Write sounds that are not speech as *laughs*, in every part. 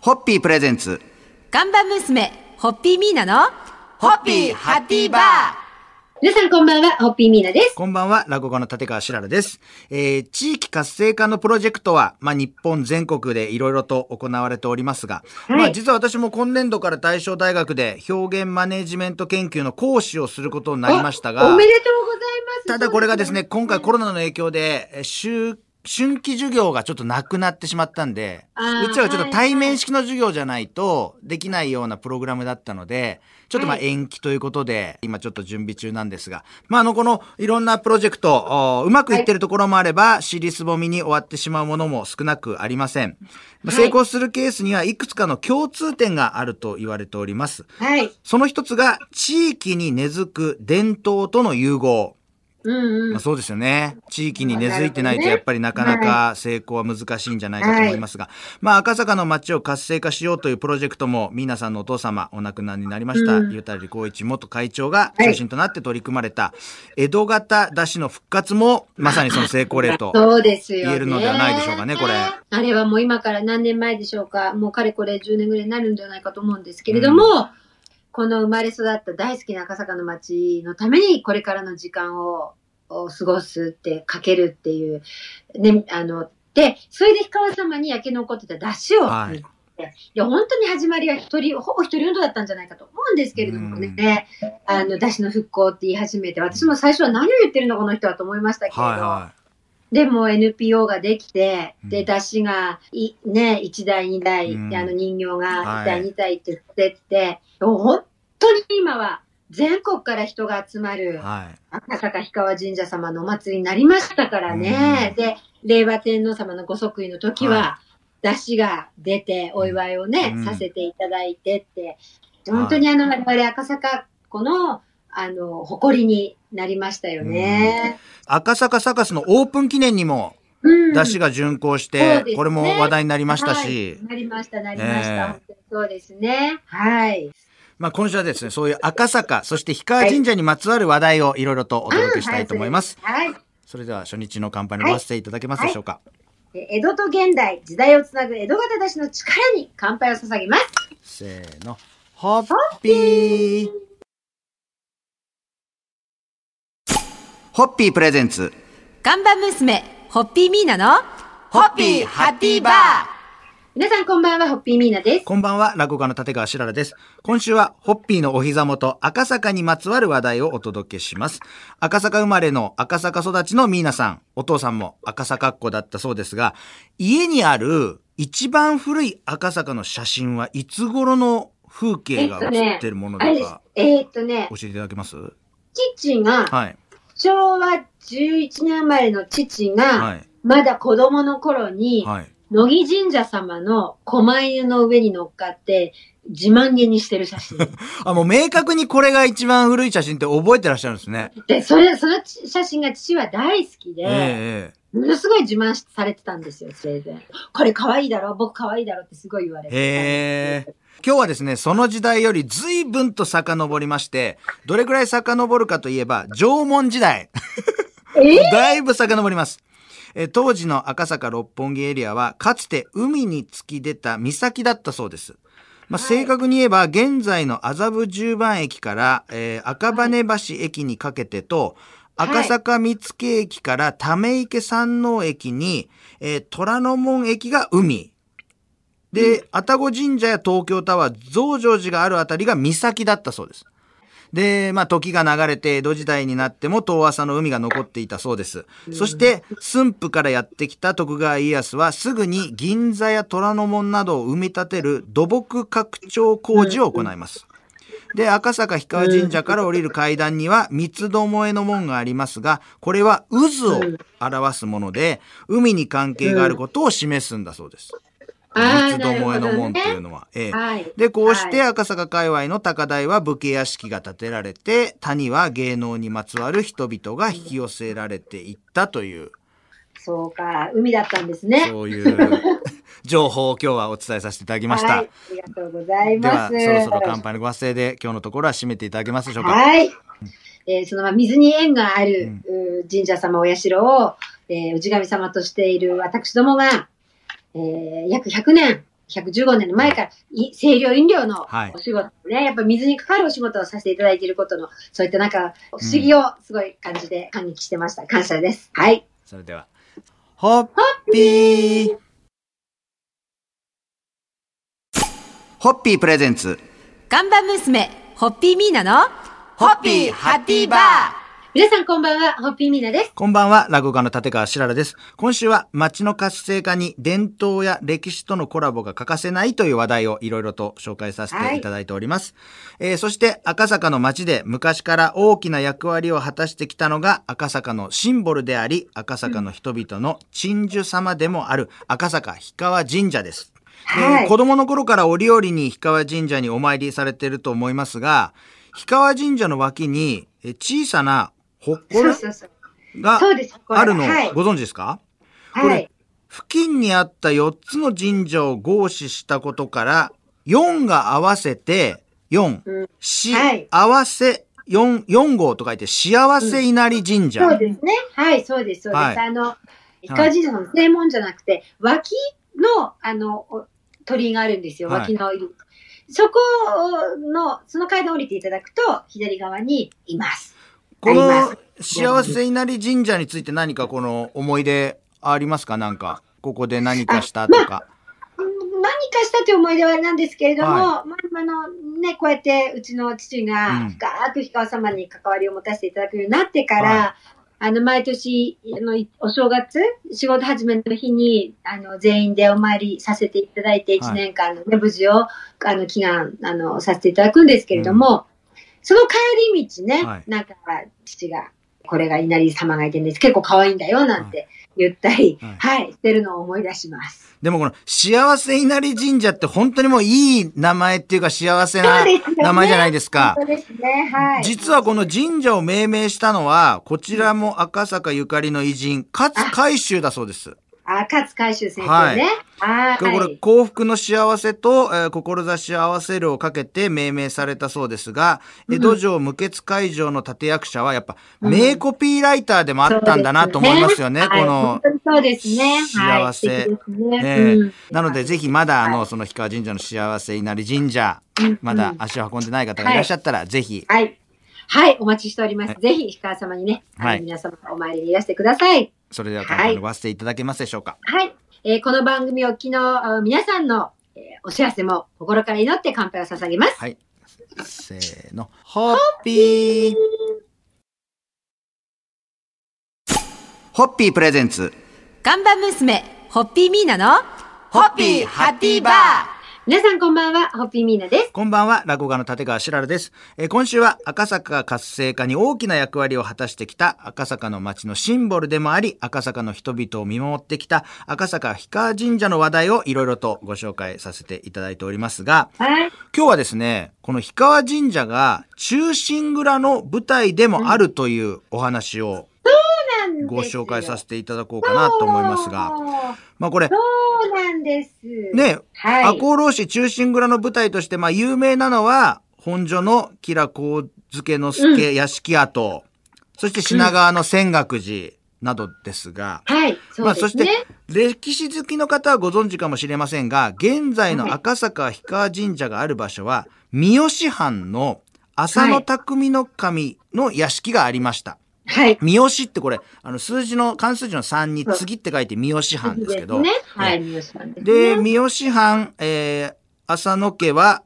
ホッピープレゼンツ。看板娘、ホッピーミーナの、ホッピーハッピーバー皆さんこんばんは、ホッピーミーナです。こんばんは、落語家の立川しららです。えー、地域活性化のプロジェクトは、まあ、日本全国でいろいろと行われておりますが、はいまあ、実は私も今年度から大正大学で表現マネジメント研究の講師をすることになりましたがお、めでとうございます。ただこれがですね、今回コロロナの影響で、えー週、春季授業がちょっとなくなってしまったんで、うちはちょっと対面式の授業じゃないとできないようなプログラムだったので、ちょっとまあはい延期ということで、今ちょっと準備中なんですが、まああのこのいろんなプロジェクト、おうまくいってるところもあれば、尻すぼみに終わってしまうものも少なくありません。まあはい成功するケースにはいくつかの共通点があると言われております。はい。その一つが、地域に根付く伝統との融合。うんうん。まあ、そうですよね。地域に根付いてないとやっぱりなかなか成功は難しいんじゃないかと思いますが、まあ赤坂の街を活性化しようというプロジェクトも皆さんのお父様お亡くなりになりました、うんゆたり光一元会長が中心となって取り組まれた江戸型出汁の復活もまさにその成功例と。*laughs* 言えるのではないでしょうかねこれあれはもう今から何年前でしょうか。もうかれこれ10年ぐらいになるんじゃないかと思うんですけれども、この生まれ育った大好きな赤坂の街のためにこれからの時間をを過ごすって、かけるっていう、ね、あの、で、それで氷川様に焼け残ってた出汁を、はい。いや、本当に始まりは一人、ほぼ一人運動だったんじゃないかと思うんですけれどもね、あの、出汁の復興って言い始めて、私も最初は何を言ってるのこの人はと思いましたけれど、はいはでも NPO ができて、で、うん。出汁がい、ね、1台、2台、うん。であの人形がはい。1台、2台ってってって、もう本当に今は全国から人が集まい。るはい。赤坂氷川神社様のお祭りになりましたからね。で、令和天皇様のご即位の時は、は出汁が出て、お祝いをね、うん。させていただいてって、本当にあの、我々赤坂この、あの、誇りになりましたよね。赤坂サカスのオープン記念にもうん出汁が巡行して、ねこれも話題になりましたし、はいなりました、なりました。ええ本当にそうですね。はい。まあ、今週はですね、そういう赤坂、そして氷川神社にまつわる話題をいろいろとお届けしたいと思います。はい。それでは初日の乾杯のご発声いただけますでしょうか。え江戸と現代、時代をつなぐ江戸型出しの力に乾杯を捧げます。せーの。ホッピーホッピープレゼンツ。看板娘、ホッピーミーナの、ホッピーハッピーバー皆さんこんばんは、ホッピーミーナです。こんばんは、落語家の立川しららです。今週は、ホッピーのお膝元、赤坂にまつわる話題をお届けします。赤坂生まれの赤坂育ちのミーナさん、お父さんも赤坂っ子だったそうですが、家にある一番古い赤坂の写真はいつ頃の風景が写ってるものあれですだか、。えーっとね教、えていただけます？父が、はい。昭和11年生まれの父が、はい。まだ子供の頃に、はい。乃木神社様の狛犬の上に乗っかって、自慢げにしてる写真。*laughs* あ、もう明確にこれが一番古い写真って覚えてらっしゃるんですね。で、それ、その写真が父は大好きで、ええものすごい自慢されてたんですよ、生前。これ可愛いだろ僕可愛いだろってすごい言われてへえ。今日はですね、その時代より随分と遡りまして、どれくらい遡るかといえば、縄文時代。えだいぶ遡ります。えー当時の赤坂六本木エリアは、かつて海に突き出た岬だったそうです。まあ、正確に言えば、現在の麻布十番駅から、えー赤羽橋駅にかけてと、はい赤坂見附駅からため池山王駅に、えー虎ノ門駅が海。で、愛宕神社や東京タワー、増上寺があるあたりが岬だったそうです。で、まあ、時が流れて江戸時代になっても遠浅の海が残っていたそうです。そして、駿府からやってきた徳川家康はすぐに銀座や虎ノ門などを埋め立てる土木拡張工事を行います。で、赤坂氷川神社から降りる階段には三つどもえの門がありますが、これは渦を表すもので、海に関係があることを示すんだそうです。三つどもえの門っていうのは。ええはい。で、こうしてはい赤坂界隈の高台は武家屋敷が建てられて、谷は芸能にまつわる人々が引き寄せられていったという、そうか、海だったんですね。そういう *laughs* 情報を今日はお伝えさせていただきました。はい。ありがとうございでは、ます。そろそろ乾杯のご発声で今日のところは締めていただけますでしょうか？はい。えーそのまま水に縁がある、うん神社様お社を、えー氏神様としている私どもが、えー約100年115年の前から、い清涼飲料のはいお仕事ね、やっぱ水にかかるお仕事をさせていただいていることの、そういったなんか、不思議をすごい感じで感激してました。感謝です。はい。それでは、ホッピーホッピープレゼンツ、看板娘、ホッピーミーナの、ホッピーハッピーバー皆さんこんばんは、ホッピーミーナです。こんばんは、落語家の立川しららです。今週は街の活性化に伝統や歴史とのコラボが欠かせないという話題をいろいろと紹介させていただいております。えーそして赤坂の街で昔から大きな役割を果たしてきたのが赤坂のシンボルであり、赤坂の人々の鎮守様でもある赤坂氷川神社です。えーはい子供の頃から折々に氷川神社にお参りされていると思いますが、氷川神社の脇にえー小さなほっこそうらそうそう。があるのはいご存知ですか、はい。付近にあった4つの神社を合祀したことから、4が合わせて、4、うんし、はい合わせ、4、4号と書いて、幸せ稲荷神社。そうですね。はい、そうです、そうです。はいあの、氷川神社の正門じゃなくて、脇の、あの、お鳥居があるんですよ、はい脇の入り。そこの、その階段降りていただくと、左側にいます。この幸せ稲荷神社について何かこの思い出ありますか？なんか、ここで何かしたとか。うん何かしたという思い出はなんですけれども、はまあ、あの、ね、こうやってうちの父がうん。深く氷川様に関わりを持たせていただくようになってから、はあの、毎年、あの、いお正月、仕事始めの日に、あの、全員でお参りさせていただいて、1年間のね、無事を、あの、祈願、あの、させていただくんですけれども、その帰り道ね、はいなんか、父が、これが稲荷様がいてんです。結構可愛いんだよ、なんて言ったり、はいはい、してるのを思い出します。でもこの幸せ稲荷神社って本当にもういい名前っていうか幸せな名前じゃないですか。そうですね、はい。実はこの神社を命名したのは、こちらも赤坂ゆかりの偉人、勝海舟だそうです。あ、勝海舟先はい生ね。はい。これ、幸福の幸せと、えー志を合わせるをかけて命名されたそうですが、江戸城無血会場の立役者は、やっぱ、うん。名コピーライターでもあったんだなと思いますよね、はい。このそうですね。はい。幸せ。ね。なので、ぜひまだ、あの、はい。その氷川神社の幸せ稲荷神社、うんまだ足を運んでない方がいらっしゃったら、ぜひ、はい。はい、お待ちしております。はぜひ、氷川様にね、はい。皆様お参りにいらしてください。それでは今回のごわせていただけますでしょうか？はい。えーこの番組を昨日、あ皆さんの、えーお幸せも心から祈って乾杯を捧げます。はい。せーの。ホッピー。ホッピープレゼンツ。看板娘、ホッピーミーナの、ホッピーハッピーバー皆さんこんばんは、ホッピーミーナです。こんばんは、落語家の立川しららです。えー今週は赤坂活性化に大きな役割を果たしてきた赤坂の街のシンボルでもあり、赤坂の人々を見守ってきた赤坂氷川神社の話題をいろいろとご紹介させていただいておりますが、はい。今日はですね、この氷川神社が中心蔵の舞台でもあるというお話をご紹介させていただこうかなと思いますが、まあこれ、そうなんです。ね、はい。赤穂浪士中心蔵の舞台として、まあ有名なのは、本所の吉良上野之助屋敷跡、そして品川の泉岳寺などですが、はい。そまあそしてうですね。歴史好きの方はご存知かもしれませんが、現在の赤坂氷川神社がある場所は、三好藩の浅野匠の神の屋敷がありました。はい。三好ってこれ、あの数字の、漢数字の3に次って書いて三好藩ですけど、ね。はい、三好さんです、で、ね。三好藩、えー、浅野家は、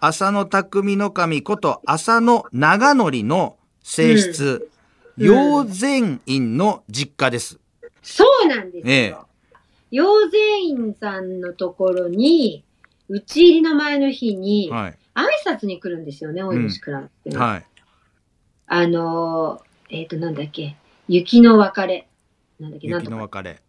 浅野匠の神こと浅野長則の正室、うん陽禅院の実家です。そうなんですよ。ええ陽禅院さんのところに、打ち入りの前の日に、はい。挨拶に来るんですよね、おいしくらって、はい。あのー、えっ、と、なんだっけ、雪の別れ。なんだっけ、なん雪。の別れ。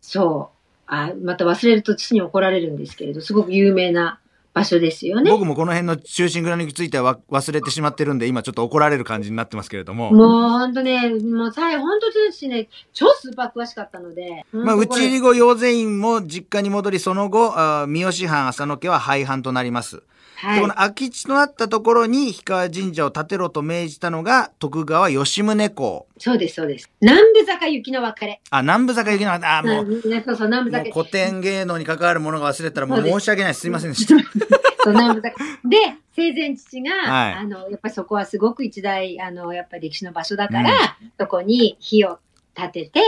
そう。あ、また忘れると父に怒られるんですけれど、すごく有名な場所ですよね。僕もこの辺の中心蔵についてはわ忘れてしまってるんで、今ちょっと怒られる感じになってますけれども。もう本当ね、もうさい、本当父ね、超スーパー詳しかったので。まあ、本当これ打ち入り後、陽禅院も実家に戻り、その後、あー三好藩浅野家は廃藩となります。はいでこの空き地となったところに氷川神社を建てろと命じたのが徳川吉宗公。そうです、そうです。南部坂雪の別れ。あ、南部坂行きなかった。あ、もう、うんねそうそう、南部坂。古典芸能に関わるものが忘れたらもう申し訳ないです。すいませんでした。*laughs* そう、南部坂。で、生前父が、はいあの、やっぱりそこはすごく一大、あの、やっぱり歴史の場所だから、そこに火を立てて、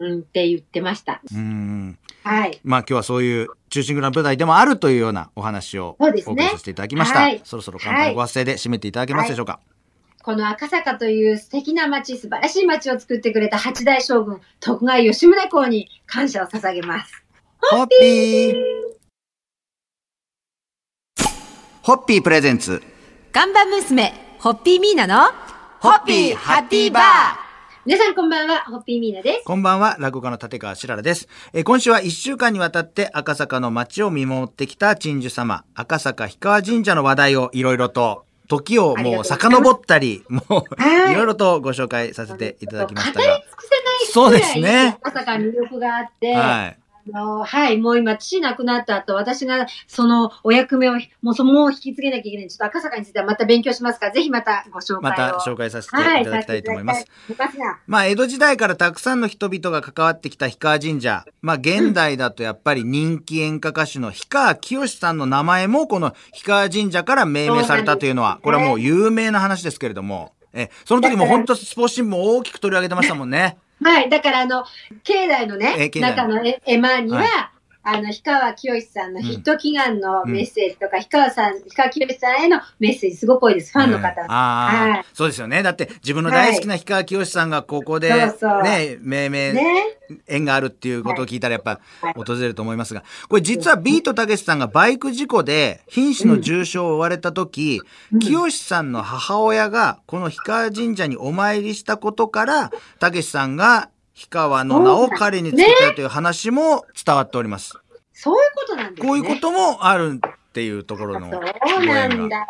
うん。うん、って言ってました。うん。はい。まあ今日はそういう中心蔵の舞台でもあるというようなお話をお送りさせていただきました。はいそろそろ乾杯のご発声で締めていただけますでしょうか？この赤坂という素敵な街、素晴らしい街を作ってくれた八代将軍、徳川吉宗公に感謝を捧げます。ホッピーホッピープレゼンツ。看板娘、ホッピーミーナの、ホッピーハッピーバー皆さんこんばんは、ホッピーミーナです。こんばんは、落語家の立川しららです。えー今週は1週間にわたって赤坂の街を見守ってきた鎮守様、赤坂氷川神社の話題をいろいろと、時をもう遡ったり、もう、はいいろいろとご紹介させていただきましたが語り尽。くせないそうですね赤坂に魅力があって、はい。あのはい、もう今、父亡くなった後、私がそのお役目を、もうその、もう引き継げなきゃいけない。ちょっと赤坂についてはまた勉強しますから、ぜひまたご紹介を。また紹介させてはいいただきたいと思います。させていまあ、江戸時代からたくさんの人々が関わってきた氷川神社。まあ、現代だとやっぱり人気演歌歌手の氷川きよしさんの名前もこの氷川神社から命名されたというのは、これはもう有名な話ですけれども、え、その時も本当スポーツ新聞大きく取り上げてましたもんね。はい。だから、あの、境内のえね、中の絵絵馬には、はあの、氷川きよしさんのヒット祈願のメッセージとか、氷川さん、氷川きよしさんへのメッセージすごく多いです。ファンの方。ええの。ああ、はい。そうですよね。だって自分の大好きな氷川きよしさんがここで、そうそう。ね、命名、ね。縁があるっていうことを聞いたらやっぱはい。訪れると思いますが、これ実はビートたけしさんがバイク事故で瀕死の重傷を負われた時、うん。清さんの母親がこの氷川神社にお参りしたことから、たけしさんが氷川の名を彼につけたという話も伝わっております。そういうことなんですね。こういうこともあるっていうところのそうごな。んだ。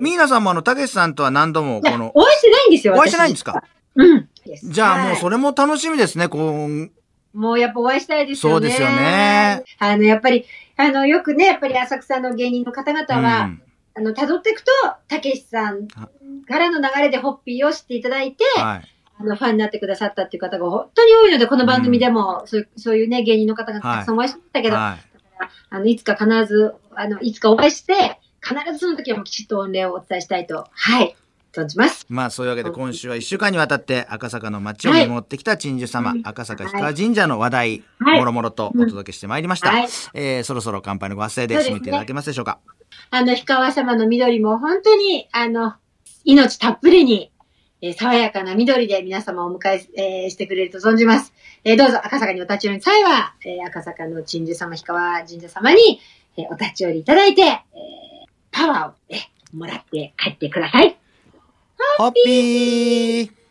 ミーナさんもあの、たけしさんとは何度もこの、お会いしてないんですよ。お会いしてないんですか？うん。じゃあもうれ。それも楽しみですね、こう、もうやっぱお会いしたいですよね。そうですよね。あの、やっぱり、あの、よくね、やっぱり浅草の芸人の方々は、うんあの、辿っていくと、たけしさんからの流れでホッピーを知っていただいて、はい。あの、ファンになってくださったっていう方が本当に多いので、この番組でも、そういう、そういうね、芸人の方がたくさんお会いしましたけど、はい。あの、いつか必ず、あの、いつかお会いして、必ずその時はもうきちっと御礼をお伝えしたいと、はい、存じます。まあそういうわけで今週は1週間にわたって赤坂の街を見守ってきた鎮守様、はい。赤坂氷川神社の話題、はい。もろもろとお届けしてまいりました。はい。えーそろそろ乾杯のご発声で締めていただけますでしょうか？あの、氷川様の緑も本当に、あの、命たっぷりに、え爽やかな緑で皆様をお迎ええしてくれると存じます。えどうぞ赤坂にお立ち寄りの際は、え赤坂の鎮守様、氷川神社様に、えお立ち寄りいただいて、えパワーを、えもらって帰ってください。ハッピー